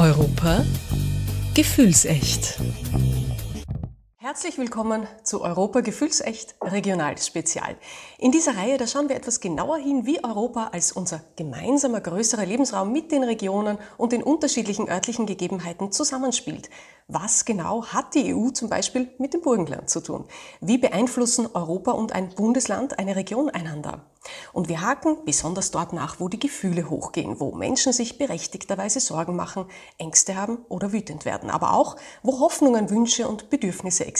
Europa Gefühlsecht. Herzlich willkommen zu Europa Gefühlsecht Regional Spezial. In dieser Reihe, da schauen wir etwas genauer hin, wie Europa als unser gemeinsamer größerer Lebensraum mit den Regionen und den unterschiedlichen örtlichen Gegebenheiten zusammenspielt. Was genau hat die EU zum Beispiel mit dem Burgenland zu tun? Wie beeinflussen Europa und ein Bundesland eine Region einander? Und wir haken besonders dort nach, wo die Gefühle hochgehen, wo Menschen sich berechtigterweise Sorgen machen, Ängste haben oder wütend werden, aber auch, wo Hoffnungen, Wünsche und Bedürfnisse existieren.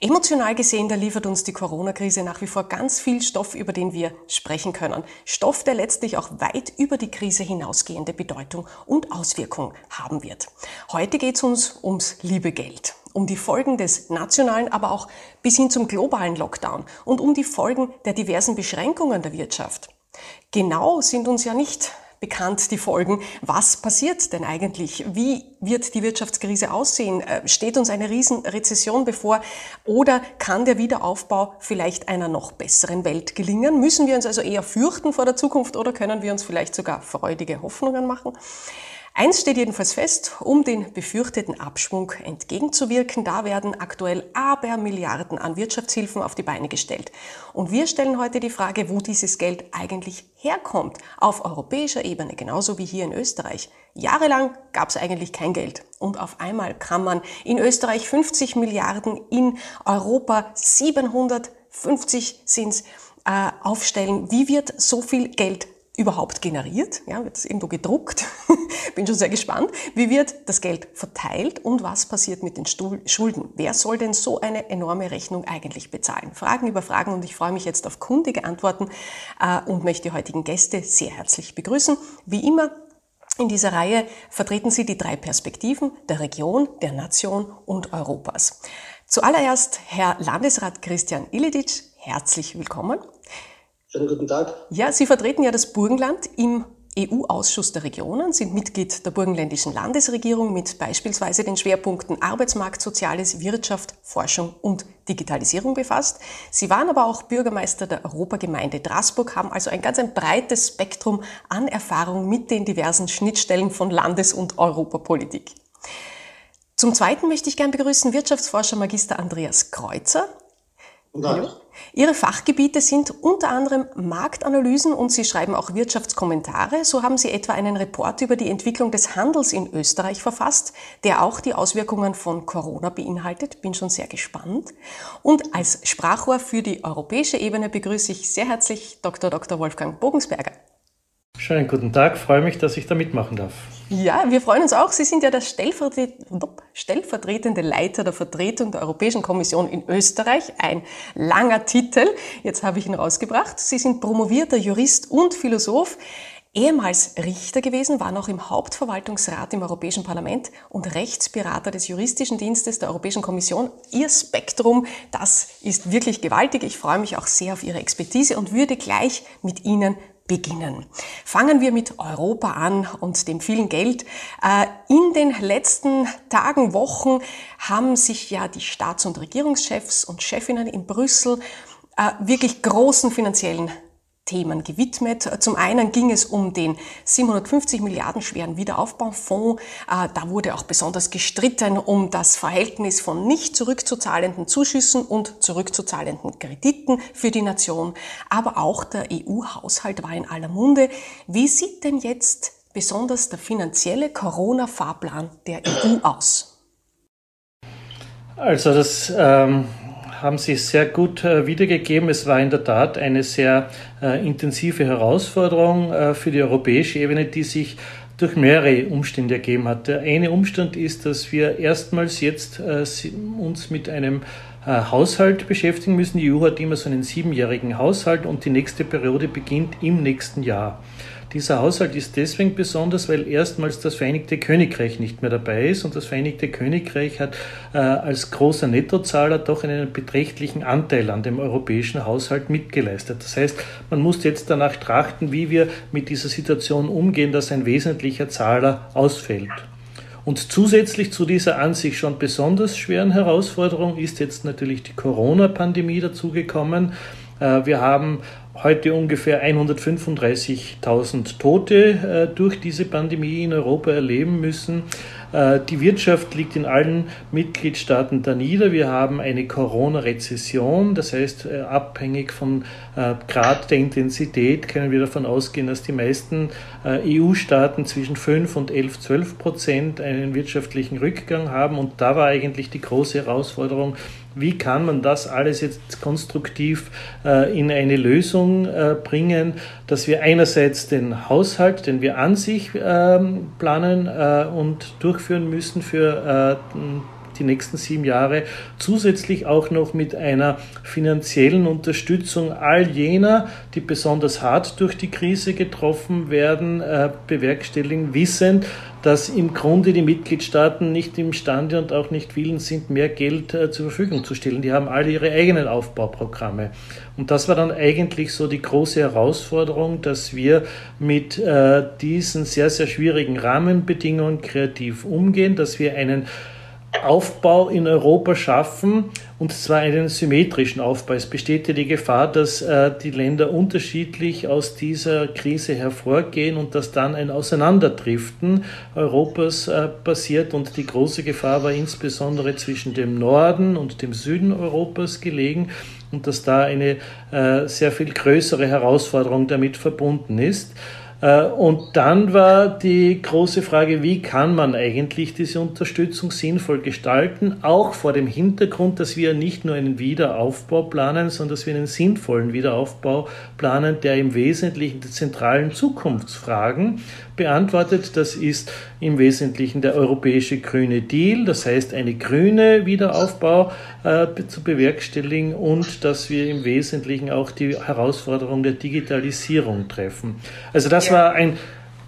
Emotional gesehen, da liefert uns die Corona-Krise nach wie vor ganz viel Stoff, über den wir sprechen können. Stoff, der letztlich auch weit über die Krise hinausgehende Bedeutung und Auswirkung haben wird. Heute geht es uns ums liebe Geld um die Folgen des nationalen, aber auch bis hin zum globalen Lockdown und um die Folgen der diversen Beschränkungen der Wirtschaft. Genau sind uns ja nicht bekannt die Folgen. Was passiert denn eigentlich? Wie wird die Wirtschaftskrise aussehen? Äh, steht uns eine Riesenrezession bevor? Oder kann der Wiederaufbau vielleicht einer noch besseren Welt gelingen? Müssen wir uns also eher fürchten vor der Zukunft oder können wir uns vielleicht sogar freudige Hoffnungen machen? Eins steht jedenfalls fest, um den befürchteten Abschwung entgegenzuwirken, da werden aktuell Abermilliarden an Wirtschaftshilfen auf die Beine gestellt. Und wir stellen heute die Frage, wo dieses Geld eigentlich herkommt, auf europäischer Ebene, genauso wie hier in Österreich. Jahrelang gab es eigentlich kein Geld. Und auf einmal kann man in Österreich 50 Milliarden, in Europa 750 sind äh, aufstellen. Wie wird so viel Geld überhaupt generiert? Ja, wird es irgendwo gedruckt? Bin schon sehr gespannt. Wie wird das Geld verteilt und was passiert mit den Schulden? Wer soll denn so eine enorme Rechnung eigentlich bezahlen? Fragen über Fragen und ich freue mich jetzt auf kundige Antworten äh, und möchte die heutigen Gäste sehr herzlich begrüßen. Wie immer in dieser Reihe vertreten Sie die drei Perspektiven der Region, der Nation und Europas. Zuallererst Herr Landesrat Christian Iledic, herzlich willkommen. Schönen guten Tag. Ja, Sie vertreten ja das Burgenland im EU-Ausschuss der Regionen, sind Mitglied der burgenländischen Landesregierung mit beispielsweise den Schwerpunkten Arbeitsmarkt, Soziales, Wirtschaft, Forschung und Digitalisierung befasst. Sie waren aber auch Bürgermeister der Europagemeinde Straßburg, haben also ein ganz ein breites Spektrum an Erfahrung mit den diversen Schnittstellen von Landes- und Europapolitik. Zum Zweiten möchte ich gern begrüßen Wirtschaftsforscher Magister Andreas Kreuzer. Hallo. Ihre Fachgebiete sind unter anderem Marktanalysen und Sie schreiben auch Wirtschaftskommentare. So haben Sie etwa einen Report über die Entwicklung des Handels in Österreich verfasst, der auch die Auswirkungen von Corona beinhaltet. Bin schon sehr gespannt. Und als Sprachrohr für die europäische Ebene begrüße ich sehr herzlich Dr. Dr. Wolfgang Bogensberger. Schönen guten Tag, freue mich, dass ich da mitmachen darf. Ja, wir freuen uns auch. Sie sind ja der stellvertretende Leiter der Vertretung der Europäischen Kommission in Österreich. Ein langer Titel. Jetzt habe ich ihn rausgebracht. Sie sind promovierter Jurist und Philosoph. Ehemals Richter gewesen, war noch im Hauptverwaltungsrat im Europäischen Parlament und Rechtsberater des juristischen Dienstes der Europäischen Kommission. Ihr Spektrum, das ist wirklich gewaltig. Ich freue mich auch sehr auf Ihre Expertise und würde gleich mit Ihnen beginnen. Fangen wir mit Europa an und dem vielen Geld. Äh, in den letzten Tagen, Wochen haben sich ja die Staats- und Regierungschefs und Chefinnen in Brüssel äh, wirklich großen finanziellen Themen gewidmet. Zum einen ging es um den 750 Milliarden schweren Wiederaufbaufonds. Äh, da wurde auch besonders gestritten um das Verhältnis von nicht zurückzuzahlenden Zuschüssen und zurückzuzahlenden Krediten für die Nation. Aber auch der EU-Haushalt war in aller Munde. Wie sieht denn jetzt besonders der finanzielle Corona-Fahrplan der EU aus? Also das ähm, haben Sie sehr gut äh, wiedergegeben. Es war in der Tat eine sehr äh, intensive Herausforderung äh, für die europäische Ebene, die sich durch mehrere Umstände ergeben hat. Der eine Umstand ist, dass wir erstmals jetzt uns mit einem Haushalt beschäftigen müssen. Die EU hat immer so einen siebenjährigen Haushalt und die nächste Periode beginnt im nächsten Jahr. Dieser Haushalt ist deswegen besonders, weil erstmals das Vereinigte Königreich nicht mehr dabei ist und das Vereinigte Königreich hat äh, als großer Nettozahler doch einen beträchtlichen Anteil an dem europäischen Haushalt mitgeleistet. Das heißt, man muss jetzt danach trachten, wie wir mit dieser Situation umgehen, dass ein wesentlicher Zahler ausfällt. Und zusätzlich zu dieser an sich schon besonders schweren Herausforderung ist jetzt natürlich die Corona-Pandemie dazugekommen. Äh, wir haben heute ungefähr 135.000 Tote äh, durch diese Pandemie in Europa erleben müssen. Äh, die Wirtschaft liegt in allen Mitgliedstaaten da nieder. Wir haben eine Corona-Rezession, das heißt, äh, abhängig vom äh, Grad der Intensität können wir davon ausgehen, dass die meisten EU-Staaten zwischen 5 und 11, 12 Prozent einen wirtschaftlichen Rückgang haben. Und da war eigentlich die große Herausforderung, wie kann man das alles jetzt konstruktiv äh, in eine Lösung äh, bringen, dass wir einerseits den Haushalt, den wir an sich ähm, planen äh, und durchführen müssen für äh, die nächsten sieben Jahre zusätzlich auch noch mit einer finanziellen Unterstützung all jener, die besonders hart durch die Krise getroffen werden, äh, bewerkstelligen, wissend, dass im Grunde die Mitgliedstaaten nicht imstande und auch nicht willens sind, mehr Geld äh, zur Verfügung zu stellen. Die haben alle ihre eigenen Aufbauprogramme. Und das war dann eigentlich so die große Herausforderung, dass wir mit äh, diesen sehr, sehr schwierigen Rahmenbedingungen kreativ umgehen, dass wir einen Aufbau in Europa schaffen, und zwar einen symmetrischen Aufbau. Es besteht ja die Gefahr, dass äh, die Länder unterschiedlich aus dieser Krise hervorgehen und dass dann ein Auseinanderdriften Europas äh, passiert. Und die große Gefahr war insbesondere zwischen dem Norden und dem Süden Europas gelegen und dass da eine äh, sehr viel größere Herausforderung damit verbunden ist. Äh, und dann war die große Frage, wie kann man eigentlich diese Unterstützung sinnvoll gestalten, auch vor dem Hintergrund, dass wir nicht nur einen Wiederaufbau planen, sondern dass wir einen sinnvollen Wiederaufbau planen, der im Wesentlichen die zentralen Zukunftsfragen beantwortet. Das ist im Wesentlichen der europäische grüne Deal, das heißt eine grüne Wiederaufbau äh, zu bewerkstelligen und dass wir im Wesentlichen auch die Herausforderung der Digitalisierung treffen. Also das war ein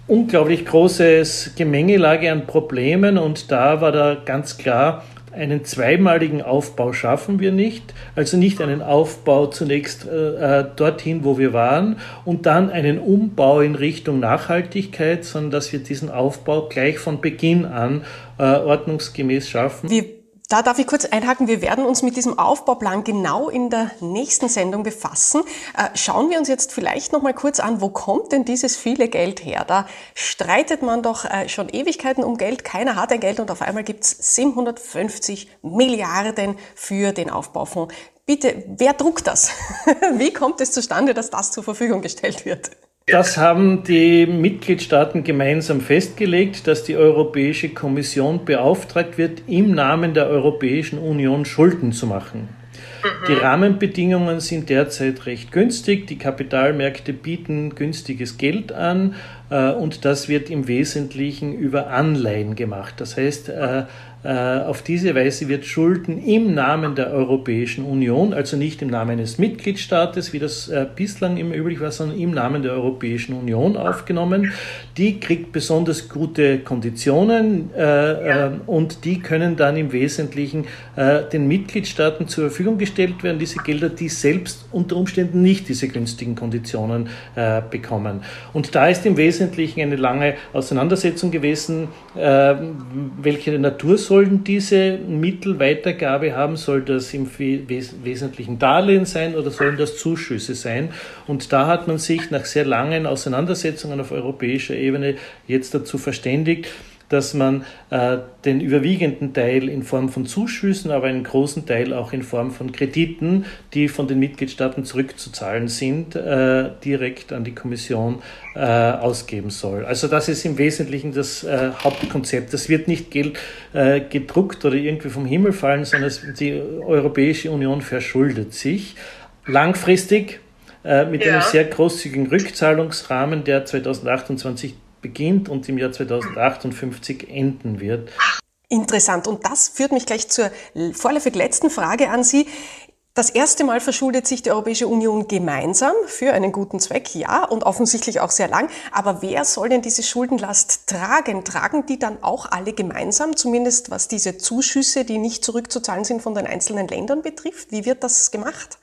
unglaublich großes Gemengelage an Problemen und da war da ganz klar, einen zweimaligen Aufbau schaffen wir nicht, also nicht einen Aufbau zunächst äh, äh, dorthin, wo wir waren, und dann einen Umbau in Richtung Nachhaltigkeit, sondern dass wir diesen Aufbau gleich von Beginn an äh, ordnungsgemäß schaffen. Wie da darf ich kurz einhaken. Wir werden uns mit diesem Aufbauplan genau in der nächsten Sendung befassen. Äh, schauen wir uns jetzt vielleicht noch mal kurz an, wo kommt denn dieses viele Geld her? Da streitet man doch äh, schon Ewigkeiten um Geld. Keiner hat ein Geld und auf einmal gibt es 750 Milliarden für den Aufbaufonds. Bitte, wer druckt das? Wie kommt es zustande, dass das zur Verfügung gestellt wird? Das haben die Mitgliedstaaten gemeinsam festgelegt, dass die Europäische Kommission beauftragt wird, im Namen der Europäischen Union Schulden zu machen. Die Rahmenbedingungen sind derzeit recht günstig. Die Kapitalmärkte bieten günstiges Geld an äh, und das wird im Wesentlichen über Anleihen gemacht. Das heißt, äh, äh, auf diese Weise wird Schulden im Namen der Europäischen Union, also nicht im Namen eines Mitgliedstaates, wie das äh, bislang immer üblich war, sondern im Namen der Europäischen Union aufgenommen. Die kriegt besonders gute Konditionen äh, und die können dann im Wesentlichen den Mitgliedstaaten zur Verfügung gestellt werden, diese Gelder, die selbst unter Umständen nicht diese günstigen Konditionen bekommen. Und da ist im Wesentlichen eine lange Auseinandersetzung gewesen, welche Natur soll sollen diese Mittelweitergabe haben? Soll das im Wesentlichen Darlehen sein oder sollen das Zuschüsse sein? Und da hat man sich nach sehr langen Auseinandersetzungen auf europäischer Ebene jetzt dazu verständigt, dass man äh, den überwiegenden Teil in Form von Zuschüssen, aber einen großen Teil auch in Form von Krediten, die von den Mitgliedstaaten zurückzuzahlen sind, äh, direkt an die Kommission äh, ausgeben soll. Also das ist im Wesentlichen das äh, Hauptkonzept. Das wird nicht Geld äh, gedruckt oder irgendwie vom Himmel fallen, sondern die Europäische Union verschuldet sich langfristig äh, mit ja. einem sehr großzügigen Rückzahlungsrahmen, der 2028 beginnt und im Jahr 2058 enden wird. Interessant. Und das führt mich gleich zur vorläufig letzten Frage an Sie. Das erste Mal verschuldet sich die Europäische Union gemeinsam für einen guten Zweck, ja, und offensichtlich auch sehr lang. Aber wer soll denn diese Schuldenlast tragen? Tragen die dann auch alle gemeinsam, zumindest was diese Zuschüsse, die nicht zurückzuzahlen sind, von den einzelnen Ländern betrifft? Wie wird das gemacht?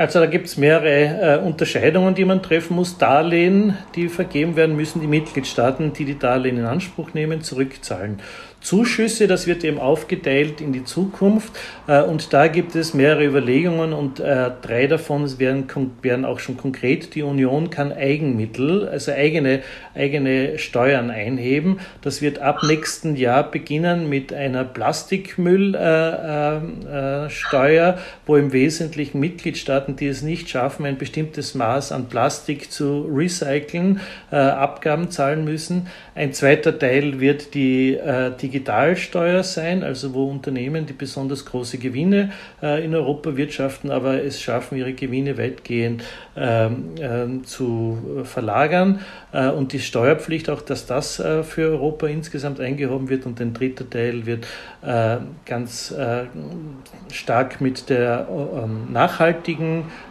Also da gibt es mehrere äh, Unterscheidungen, die man treffen muss. Darlehen, die vergeben werden, müssen die Mitgliedstaaten, die die Darlehen in Anspruch nehmen, zurückzahlen. Zuschüsse, das wird eben aufgeteilt in die Zukunft äh, und da gibt es mehrere Überlegungen und äh, drei davon werden, werden auch schon konkret. Die Union kann Eigenmittel, also eigene, eigene Steuern einheben. Das wird ab nächsten Jahr beginnen mit einer Plastikmüllsteuer, äh, wo im Wesentlichen Mitgliedstaaten, die es nicht schaffen, ein bestimmtes Maß an Plastik zu recyceln, Abgaben zahlen müssen. Ein zweiter Teil wird die, die Digitalsteuer sein, also wo Unternehmen, die besonders große Gewinne äh, in Europa wirtschaften, aber es schaffen, ihre Gewinne weitgehend ähm, äh, zu verlagern. Äh, und die Steuerpflicht auch, dass das äh, für Europa insgesamt eingehoben wird. Und ein dritter Teil wird äh, ganz äh, stark mit der ähm,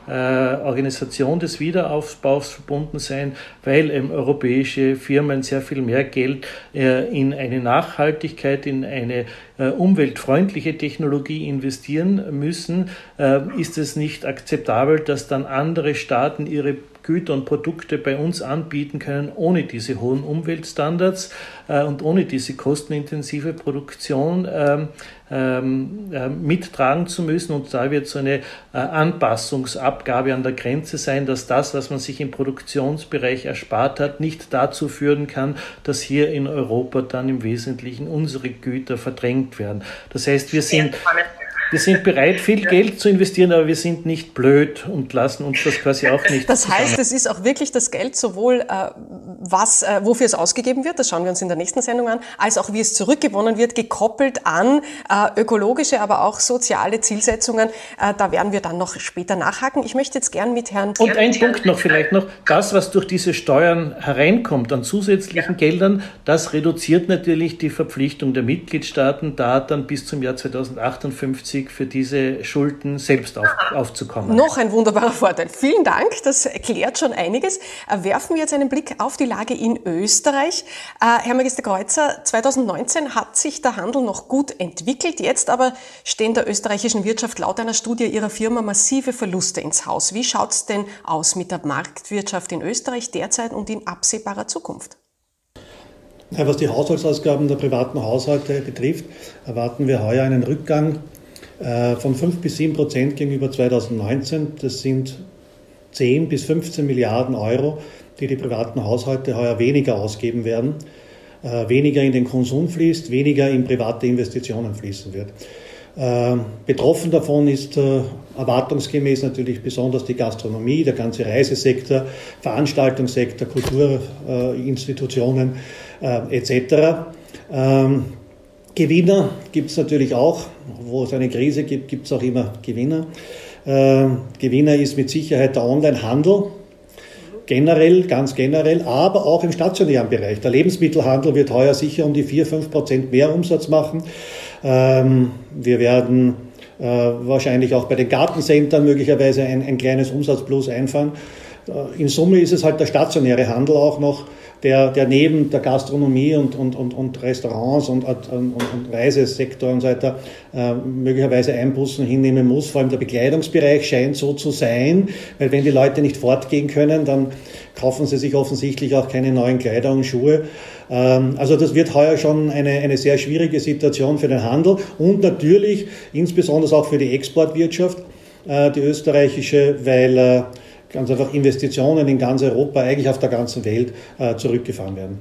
nachhaltigen Organisation des Wiederaufbaus verbunden sein, weil eben europäische Firmen sehr viel mehr Geld in eine Nachhaltigkeit Nachhaltigkeit in eine äh, umweltfreundliche Technologie investieren müssen, äh, ist es nicht akzeptabel, dass dann andere Staaten ihre Güter und Produkte bei uns anbieten können, ohne diese hohen Umweltstandards äh, und ohne diese kostenintensive Produktion ähm, ähm, äh, mittragen zu müssen. Und da wird so eine äh, Anpassungsabgabe an der Grenze sein, dass das, was man sich im Produktionsbereich erspart hat, nicht dazu führen kann, dass hier in Europa dann im Wesentlichen unsere Güter verdrängt werden. Das heißt, wir sind wir sind bereit, viel Geld zu investieren, aber wir sind nicht blöd und lassen uns das quasi auch nicht. Das heißt, es ist auch wirklich das Geld sowohl, äh, was, äh, wofür es ausgegeben wird, das schauen wir uns in der nächsten Sendung an, als auch wie es zurückgewonnen wird, gekoppelt an äh, ökologische, aber auch soziale Zielsetzungen. Äh, da werden wir dann noch später nachhaken. Ich möchte jetzt gern mit Herrn... Und ein Punkt noch vielleicht noch. Das, was durch diese Steuern hereinkommt an zusätzlichen. Geldern, das reduziert natürlich die Verpflichtung der Mitgliedstaaten, da dann bis zum Jahr 2058 günstig für diese Schulden selbst auf, aufzukommen. Noch ein wunderbarer Vorteil. Vielen Dank, das erklärt schon einiges. Äh, werfen wir jetzt einen Blick auf die Lage in Österreich. Äh, Herr Magister Kreuzer, 2019 hat sich der Handel noch gut entwickelt. Jetzt aber stehen der österreichischen Wirtschaft laut einer Studie Ihrer Firma massive Verluste ins Haus. Wie schaut es denn aus mit der Marktwirtschaft in Österreich derzeit und in absehbarer Zukunft? Was die Haushaltsausgaben der privaten Haushalte betrifft, erwarten wir heuer einen Rückgang von 5 bis 7 Prozent gegenüber 2019. Das sind 10 bis 15 Milliarden Euro, die die privaten Haushalte heuer weniger ausgeben werden, äh, weniger in den Konsum fließt, weniger in private Investitionen fließen wird. Äh, betroffen davon ist erwartungsgemäß natürlich besonders die Gastronomie, der ganze Reisesektor, Veranstaltungssektor, Kulturinstitutionen etc. Gewinner gibt es natürlich auch. Wo es eine Krise gibt, gibt es auch immer Gewinner. Äh, Gewinner ist mit Sicherheit der Onlinehandel, generell, ganz generell, aber auch im stationären Bereich. Der Lebensmittelhandel wird heuer sicher um die 4, 5 Prozent mehr Umsatz machen. Ähm, wir werden äh, wahrscheinlich auch bei den Gartencentern möglicherweise ein, ein kleines Umsatzplus einfahren. Äh, in Summe ist es halt der stationäre Handel auch noch der, der neben der Gastronomie und, und, und, und Restaurants und, und, und Reisesektor und so weiter äh, möglicherweise Einbußen hinnehmen muss. Vor allem der Bekleidungsbereich scheint so zu sein, weil wenn die Leute nicht fortgehen können, dann kaufen sie sich offensichtlich auch keine neuen Kleider und Schuhe. Ähm, also das wird heuer schon eine, eine sehr schwierige Situation für den Handel und natürlich insbesondere auch für die Exportwirtschaft, äh, die österreichische, weil äh, ganz einfach Investitionen in ganz Europa, eigentlich auf der ganzen Welt äh, zurückgefahren werden.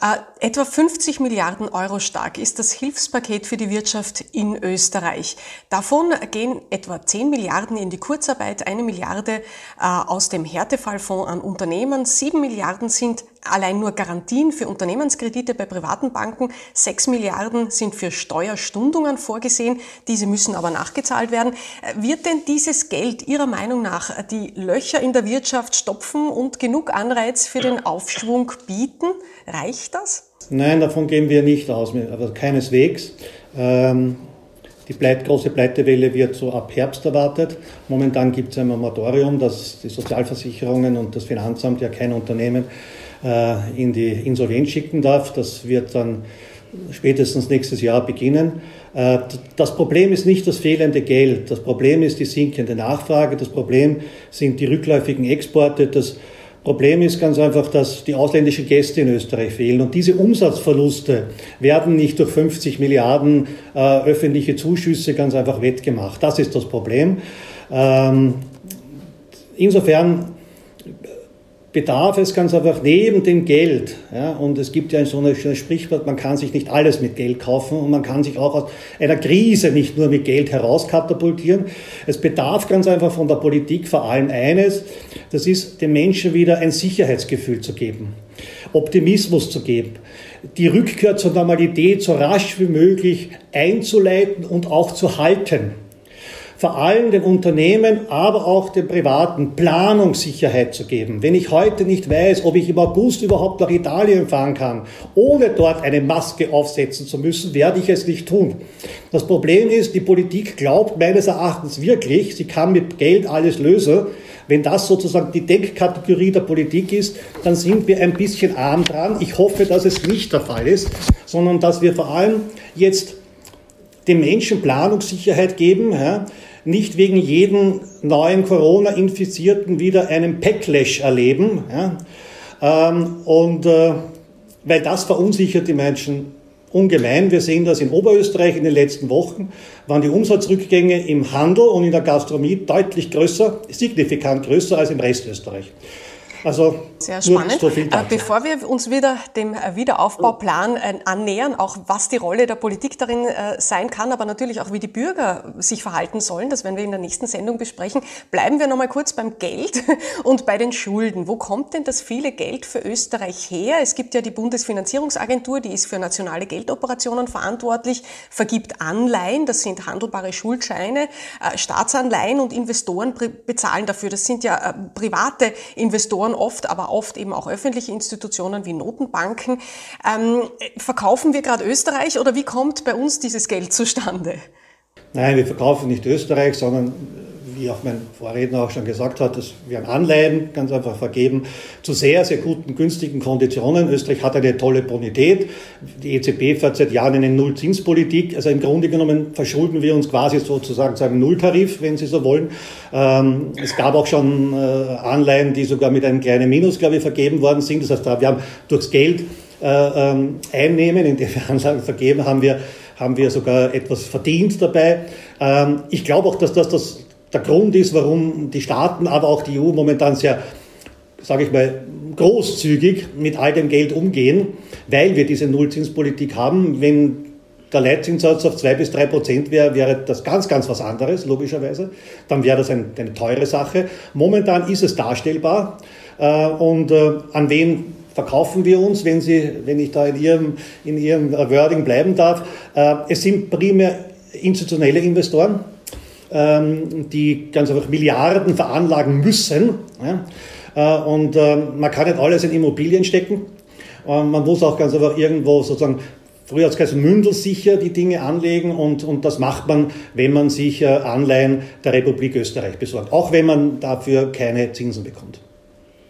Äh, etwa 50 Milliarden Euro stark ist das Hilfspaket für die Wirtschaft in Österreich. Davon gehen etwa 10 Milliarden in die Kurzarbeit, eine Milliarde äh, aus dem Härtefallfonds an Unternehmen, 7 Milliarden sind allein nur Garantien für Unternehmenskredite bei privaten Banken. Sechs Milliarden sind für Steuerstundungen vorgesehen. Diese müssen aber nachgezahlt werden. Wird denn dieses Geld Ihrer Meinung nach die Löcher in der Wirtschaft stopfen und genug Anreiz für den Aufschwung bieten? Reicht das? Nein, davon gehen wir nicht aus, also keineswegs. Ähm die Pleit, große Pleitewelle wird so ab Herbst erwartet. Momentan gibt es ein Moratorium, dass die Sozialversicherungen und das Finanzamt ja kein Unternehmen in die Insolvenz schicken darf. Das wird dann spätestens nächstes Jahr beginnen. Äh, das Problem ist nicht das fehlende Geld, das Problem ist die sinkende Nachfrage, das Problem sind die rückläufigen Exporte, das Problem ist ganz einfach, dass die ausländischen Gäste in Österreich fehlen. Und diese Umsatzverluste werden nicht durch 50 Milliarden äh, öffentliche Zuschüsse ganz einfach wettgemacht. Das ist das Problem. Ähm, insofern bedarf es ganz einfach neben dem Geld, ja, und es gibt ja so ein schönes Sprichwort, man kann sich nicht alles mit Geld kaufen und man kann sich auch aus einer Krise nicht nur mit Geld herauskatapultieren. Es bedarf ganz einfach von der Politik vor allem eines, das ist den Menschen wieder ein Sicherheitsgefühl zu geben, Optimismus zu geben, die Rückkehr zur Normalität so rasch wie möglich einzuleiten und auch zu halten vor allem den Unternehmen, aber auch den Privaten Planungssicherheit zu geben. Wenn ich heute nicht weiß, ob ich im August überhaupt nach Italien fahren kann, ohne dort eine Maske aufsetzen zu müssen, werde ich es nicht tun. Das Problem ist, die Politik glaubt meines Erachtens wirklich, sie kann mit Geld alles lösen. Wenn das sozusagen die Denkkategorie der Politik ist, dann sind wir ein bisschen arm dran. Ich hoffe, dass es nicht der Fall ist, sondern dass wir vor allem jetzt den Menschen Planungssicherheit geben. Ja, nicht wegen jedem neuen Corona-Infizierten wieder einen Backlash erleben. Ja? Ähm, und äh, weil das verunsichert die Menschen ungemein. Wir sehen das in Oberösterreich in den letzten Wochen, waren die Umsatzrückgänge im Handel und in der Gastronomie deutlich größer, signifikant größer als im Rest Österreich. Also sehr spannend. So äh, Bevor wir uns wieder dem äh, Wiederaufbauplan äh, annähern, auch was die Rolle der Politik darin sein kann, aber natürlich auch wie die Bürger sich verhalten sollen, das werden wir in der nächsten Sendung besprechen, bleiben wir nochmal kurz beim Geld und bei den Schulden. Wo kommt denn das viele Geld für Österreich her? Es gibt ja die Bundesfinanzierungsagentur, die ist für nationale Geldoperationen verantwortlich, vergibt Anleihen, das sind handelbare Schuldscheine, Staatsanleihen und Investoren bezahlen dafür. Das sind ja private Investoren Institutionen oft, aber oft eben auch öffentliche Institutionen wie Notenbanken. Ähm, verkaufen wir gerade Österreich oder wie kommt bei uns dieses Geld zustande? Nein, wir verkaufen nicht Österreich, sondern wie auch mein Vorredner auch schon gesagt hat, dass wir Anleihen ganz einfach vergeben zu sehr, sehr guten, günstigen Konditionen. Österreich hat eine tolle Bonität. Die EZB fährt seit Jahren eine Nullzinspolitik. Also im Grunde genommen verschulden wir uns quasi sozusagen zu einem Nulltarif, wenn Sie so wollen. Ähm, es gab auch schon äh, Anleihen, die sogar mit einem kleinen Minus, glaube ich, vergeben worden sind. Das heißt, wir haben durchs Geld äh, ähm, einnehmen, indem wir Anlagen vergeben, haben wir haben wir sogar etwas verdient dabei. Ähm, ich glaube auch, dass das das der Grund ist, warum die Staaten, aber auch die EU momentan sehr, sage ich mal, großzügig mit all dem Geld umgehen, weil wir diese Nullzinspolitik haben. Wenn der Leitzinssatz auf zwei bis drei Prozent wäre, wäre das ganz, ganz was anderes, logischerweise. Dann wäre das ein, eine teure Sache. Momentan ist es darstellbar. Äh, und äh, an wen verkaufen wir uns, wenn, Sie, wenn ich da in Ihrem, in Ihrem Wording bleiben darf? Äh, es sind primär institutionelle Investoren ähm, die ganz einfach Milliarden veranlagen müssen. Ja? Äh, und ähm, man kann nicht alles in Immobilien stecken. Ähm, man muss auch ganz einfach irgendwo sozusagen früher als es mündelsicher die Dinge anlegen und, und das macht man, wenn man sich äh, Anleihen der Republik Österreich besorgt, auch wenn man dafür keine Zinsen bekommt.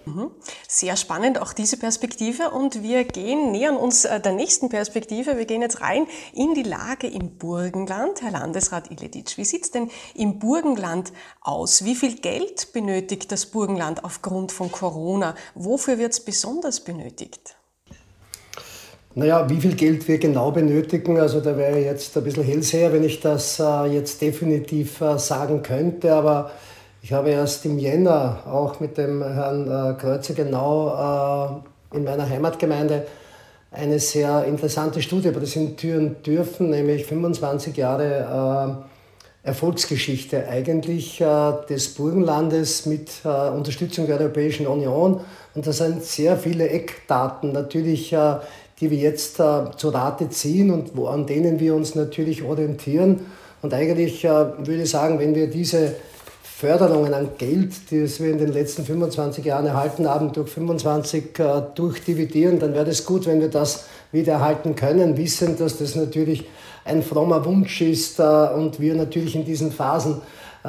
Mhm. Sehr spannend, auch diese Perspektive. Und wir gehen, nähern uns äh, der nächsten Perspektive. Wir gehen jetzt rein in die Lage im Burgenland. Herr Landesrat Iledic, wie sieht es denn im Burgenland aus? Wie viel Geld benötigt das Burgenland aufgrund von Corona? Wofür wird es besonders benötigt? Naja, wie viel Geld wir genau benötigen, also da wäre jetzt ein bisschen hellseher, wenn ich das äh, jetzt definitiv äh, sagen könnte, aber ich habe erst im Jänner auch mit dem Herrn äh, Kreuzer genau äh, in meiner Heimatgemeinde eine sehr interessante Studie präsentieren dürfen, nämlich 25 Jahre äh, Erfolgsgeschichte eigentlich des Burgenlandes mit Unterstützung der Europäischen Union. Und das sind sehr viele Eckdaten natürlich, die wir jetzt zu Rate ziehen und wo, an denen wir uns natürlich orientieren. Und eigentlich würde ich sagen, wenn wir diese Förderungen an Geld, die wir in den letzten 25 Jahren erhalten haben, durch 25 äh, durchdividieren, dann wäre es gut, wenn wir das wieder erhalten können, wissen, dass das natürlich ein frommer Wunsch ist äh, und wir natürlich in diesen Phasen äh,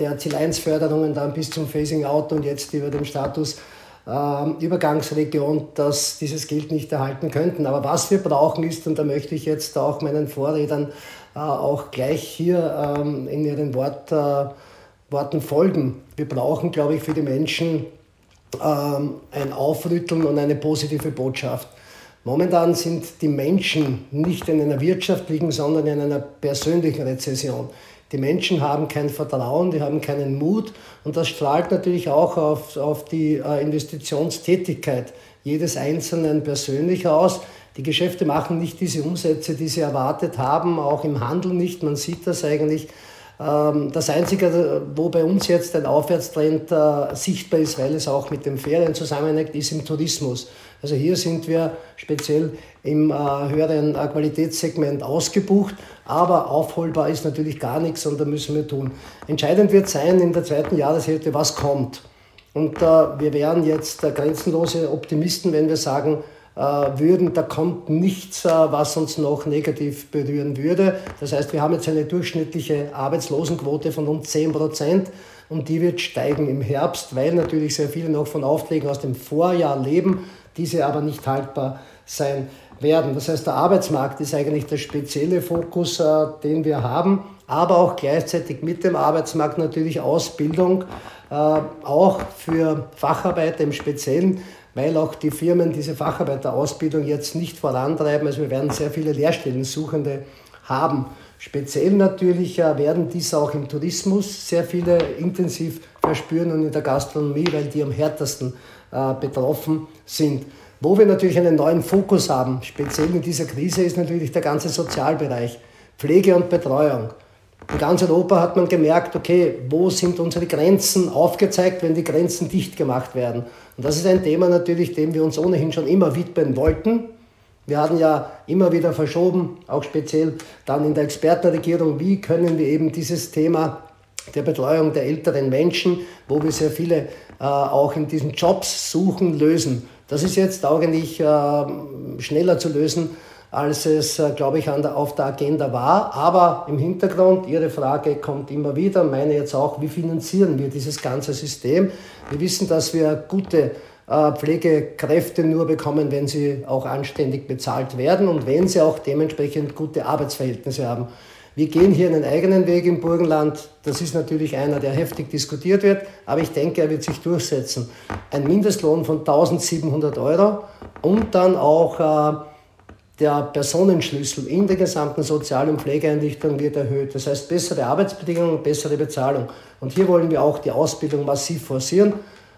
der Ziel-1-Förderungen dann bis zum Phasing-out und jetzt über den Status äh, Übergangsregion, dass dieses Geld nicht erhalten könnten. Aber was wir brauchen ist, und da möchte ich jetzt auch meinen Vorredern äh, auch gleich hier ähm, in ihren Wort äh, Worten folgen. Wir brauchen, glaube ich, für die Menschen ähm, ein Aufrütteln und eine positive Botschaft. Momentan sind die Menschen nicht in einer wirtschaftlichen, sondern in einer persönlichen Rezession. Die Menschen haben kein Vertrauen, die haben keinen Mut und das strahlt natürlich auch auf, auf die äh, Investitionstätigkeit jedes Einzelnen persönlich aus. Die Geschäfte machen nicht diese Umsätze, die sie erwartet haben, auch im Handel nicht. Man sieht das eigentlich. Ähm, das Einzige, wo bei uns jetzt ein Aufwärtstrend äh, sichtbar ist, weil es auch mit den Ferien zusammenhängt, ist im Tourismus. Also hier sind wir speziell im äh, höheren äh, Qualitätssegment ausgebucht, aber aufholbar ist natürlich gar nichts und da müssen wir tun. Entscheidend wird sein in der zweiten Jahreshälfte, was kommt. Und wir wären jetzt grenzenlose Optimisten, wenn wir sagen, äh, würden, da kommt nichts, äh, was uns noch negativ berühren würde. Das heißt, wir haben jetzt eine durchschnittliche Arbeitslosenquote von um 10 Prozent und die wird steigen im Herbst, weil natürlich sehr viele noch von Aufträgen aus dem Vorjahr leben, diese aber nicht haltbar sein werden. Das heißt, der Arbeitsmarkt ist eigentlich der spezielle Fokus, äh, den wir haben, aber auch gleichzeitig mit dem Arbeitsmarkt natürlich Ausbildung, auch für Facharbeiter im Speziellen weil auch die Firmen diese Facharbeiterausbildung jetzt nicht vorantreiben. Also wir werden sehr viele Lehrstellensuchende haben. Speziell natürlich äh, werden dies auch im Tourismus sehr viele intensiv verspüren und in der Gastronomie, weil die am härtesten äh, betroffen sind. Wo wir natürlich einen neuen Fokus haben, speziell in dieser Krise, ist natürlich der ganze Sozialbereich, Pflege und Betreuung. In ganz Europa hat man gemerkt, okay, wo sind unsere Grenzen aufgezeigt, wenn die Grenzen dicht gemacht werden. Und das ist ein Thema natürlich, dem wir uns ohnehin schon immer widmen wollten. Wir hatten ja immer wieder verschoben, auch speziell dann in der Expertenregierung, wie können wir eben dieses Thema der Betreuung der älteren Menschen, wo wir sehr viele äh, auch in diesen Jobs suchen, lösen. Das ist jetzt eigentlich äh, schneller zu lösen, als es, äh, glaube ich, der, auf der Agenda war. Aber im Hintergrund, Ihre Frage kommt immer wieder, meine jetzt auch, wie finanzieren wir dieses ganze System? Wir wissen, dass wir gute äh, Pflegekräfte nur bekommen, wenn sie auch anständig bezahlt werden und wenn sie auch dementsprechend gute Arbeitsverhältnisse haben. Wir gehen hier einen eigenen Weg im Burgenland. Das ist natürlich einer, der heftig diskutiert wird, aber ich denke, er wird sich durchsetzen. Ein Mindestlohn von 1700 Euro und dann auch äh, der Personenschlüssel in der gesamten Sozial- und Pflegeeinrichtung wird erhöht. Das heißt bessere Arbeitsbedingungen, bessere Bezahlung. Und hier wollen wir auch die Ausbildung massiv forcieren.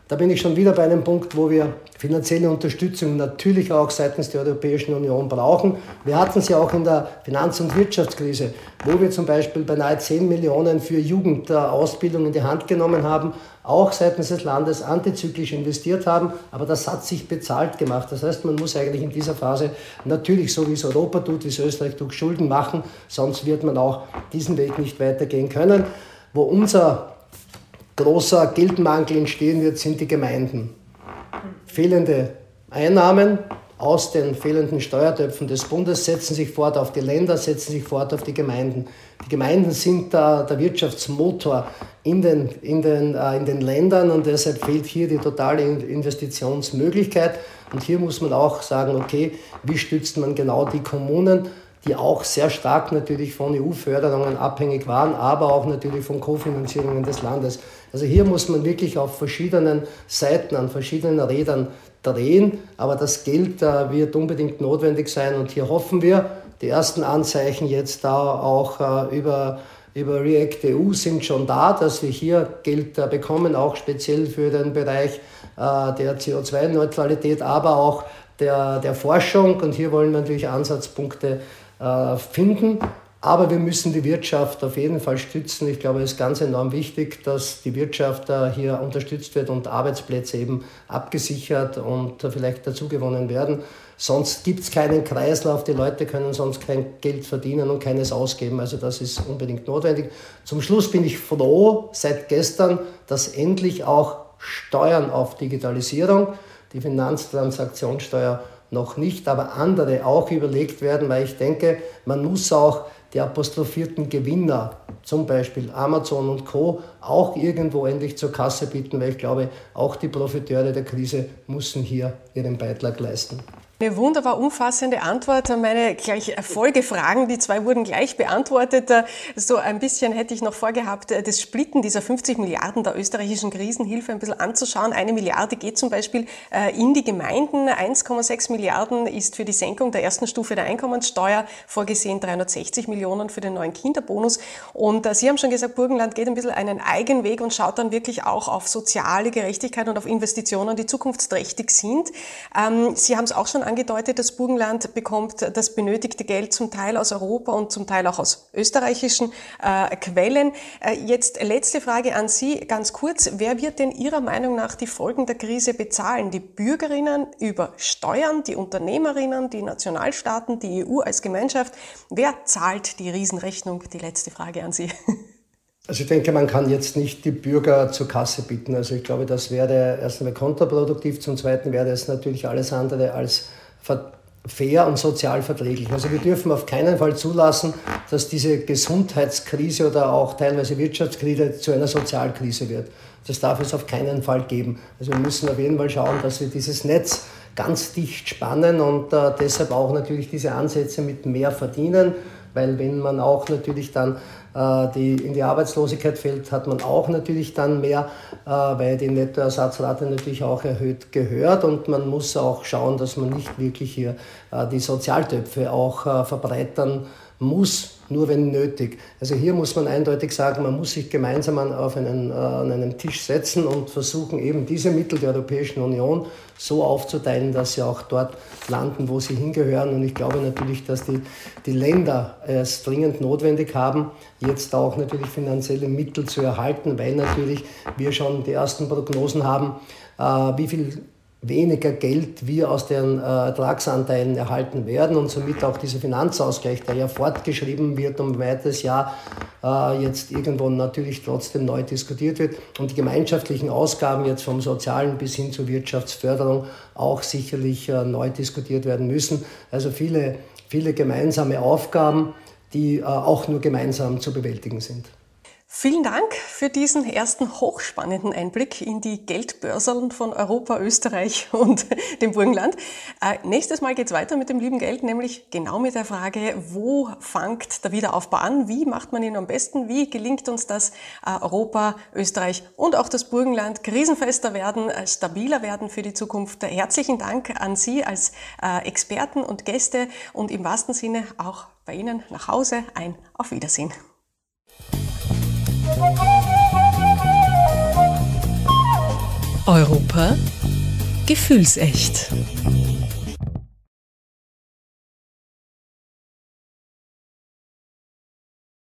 Da bin ich schon wieder bei einem Punkt, wo wir finanzielle Unterstützung natürlich auch seitens der Europäischen Union brauchen. Wir hatten sie auch in der Finanz- und Wirtschaftskrise, wo wir zum Beispiel beinahe 10 Millionen für Jugendausbildung in die Hand genommen haben, auch seitens des Landes antizyklisch investiert haben, aber das hat sich bezahlt gemacht. Das heißt, man muss eigentlich in dieser Phase natürlich, so wie es Europa tut, wie es Österreich tut, Schulden machen, sonst wird man auch diesen Weg nicht weitergehen können. Wo unser großer Geldmangel entstehen wird, sind die Gemeinden. Fehlende Einnahmen aus den fehlenden Steuertöpfen des Bundes setzen sich fort auf die Länder, setzen sich fort auf die Gemeinden. Die Gemeinden sind der, der Wirtschaftsmotor in den, in, den, äh, in den Ländern und deshalb fehlt hier die totale Investitionsmöglichkeit. Und hier muss man auch sagen, okay, wie stützt man genau die Kommunen? Die auch sehr stark natürlich von EU-Förderungen abhängig waren, aber auch natürlich von Kofinanzierungen des Landes. Also hier muss man wirklich auf verschiedenen Seiten, an verschiedenen Rädern drehen, aber das Geld äh, wird unbedingt notwendig sein und hier hoffen wir, die ersten Anzeichen jetzt da auch äh, über, über React EU sind schon da, dass wir hier Geld äh, bekommen, auch speziell für den Bereich äh, der CO2-Neutralität, aber auch der, der Forschung und hier wollen wir natürlich Ansatzpunkte finden. Aber wir müssen die Wirtschaft auf jeden Fall stützen. Ich glaube, es ist ganz enorm wichtig, dass die Wirtschaft äh, hier unterstützt wird und Arbeitsplätze eben abgesichert und vielleicht dazugewonnen werden. Sonst gibt es keinen Kreislauf. Die Leute können sonst kein Geld verdienen und keines ausgeben. Also das ist unbedingt notwendig. Zum Schluss bin ich froh seit gestern, dass endlich auch Steuern auf Digitalisierung, die Finanztransaktionssteuer noch nicht, aber andere auch überlegt werden, weil ich denke, man muss auch die apostrophierten Gewinner, zum Beispiel Amazon und Co., auch irgendwo endlich zur Kasse bitten, weil ich glaube, auch die Profiteure der Krise müssen hier ihren Beitrag leisten. Eine wunderbar umfassende Antwort. Meine gleich Folgefragen, die zwei wurden gleich beantwortet. So ein bisschen hätte ich noch vorgehabt, das Splitten dieser 50 Milliarden der österreichischen Krisenhilfe ein bisschen anzuschauen. Eine Milliarde geht zum Beispiel äh, in die Gemeinden. 1,6 Milliarden ist für die Senkung der ersten Stufe der Einkommenssteuer vorgesehen. 360 Millionen für den neuen Kinderbonus. Und äh, Sie haben schon gesagt, Burgenland geht ein bisschen einen Eigenweg und schaut dann wirklich auch auf soziale Gerechtigkeit und auf Investitionen, die zukunftsträchtig sind. Ähm, Sie haben es auch schon angedeutet, das Burgenland bekommt das benötigte Geld zum Teil aus Europa und zum Teil auch aus österreichischen äh, Quellen. Äh, jetzt letzte Frage an Sie, ganz kurz. Wer wird denn Ihrer Meinung nach die Folgen der Krise bezahlen? Die Bürgerinnen über Steuern, die Unternehmerinnen, die Nationalstaaten, die EU als Gemeinschaft? Wer zahlt die Riesenrechnung? Die letzte Frage an Sie. Also ich denke, man kann jetzt nicht die Bürger zur Kasse bitten. Also ich glaube, das wäre erst einmal kontraproduktiv. Zum Zweiten wäre es natürlich alles andere als fair und sozial verträglich. Also wir dürfen auf keinen Fall zulassen, dass diese Gesundheitskrise oder auch teilweise Wirtschaftskrise zu einer Sozialkrise wird. Das darf es auf keinen Fall geben. Also wir müssen auf jeden Fall schauen, dass wir dieses Netz ganz dicht spannen und äh, deshalb auch natürlich diese Ansätze mit mehr verdienen, weil wenn man auch natürlich dann die in die Arbeitslosigkeit fällt, hat man auch natürlich dann mehr, äh, weil die Nettoersatzrate natürlich auch erhöht gehört und man muss auch schauen, dass man nicht wirklich hier äh, die Sozialtöpfe auch verbreitern muss, nur wenn nötig. Also hier muss man eindeutig sagen, man muss sich gemeinsam auf einen, an einen Tisch setzen und versuchen, eben diese Mittel der Europäischen Union so aufzuteilen, dass sie auch dort landen, wo sie hingehören. Und ich glaube natürlich, dass die, die Länder es dringend notwendig haben, jetzt auch natürlich finanzielle Mittel zu erhalten, weil natürlich wir schon die ersten Prognosen haben, äh, wie viel weniger Geld wir aus den äh, Ertragsanteilen erhalten werden und somit auch dieser Finanzausgleich, der ja fortgeschrieben wird ein weiteres Jahr, äh, jetzt irgendwo natürlich trotzdem neu diskutiert wird und die gemeinschaftlichen Ausgaben jetzt vom Sozialen bis hin zur Wirtschaftsförderung auch sicherlich äh, neu diskutiert werden müssen. Also viele, viele gemeinsame Aufgaben, die auch nur gemeinsam zu bewältigen sind. Vielen Dank für diesen ersten hochspannenden Einblick in die Geldbörseln von Europa, Österreich und dem Burgenland. Äh, nächstes Mal geht's weiter mit dem lieben Geld, nämlich genau mit der Frage, wo fängt der Wiederaufbau an? Wie macht man ihn am besten? Wie gelingt uns das, äh, Europa, Österreich und auch das Burgenland krisenfester werden, äh, stabiler werden für die Zukunft? Herzlichen Dank an Sie als äh, Experten und Gäste und im wahrsten Sinne auch bei Ihnen nach Hause ein Auf Wiedersehen. Europa gefühlsecht.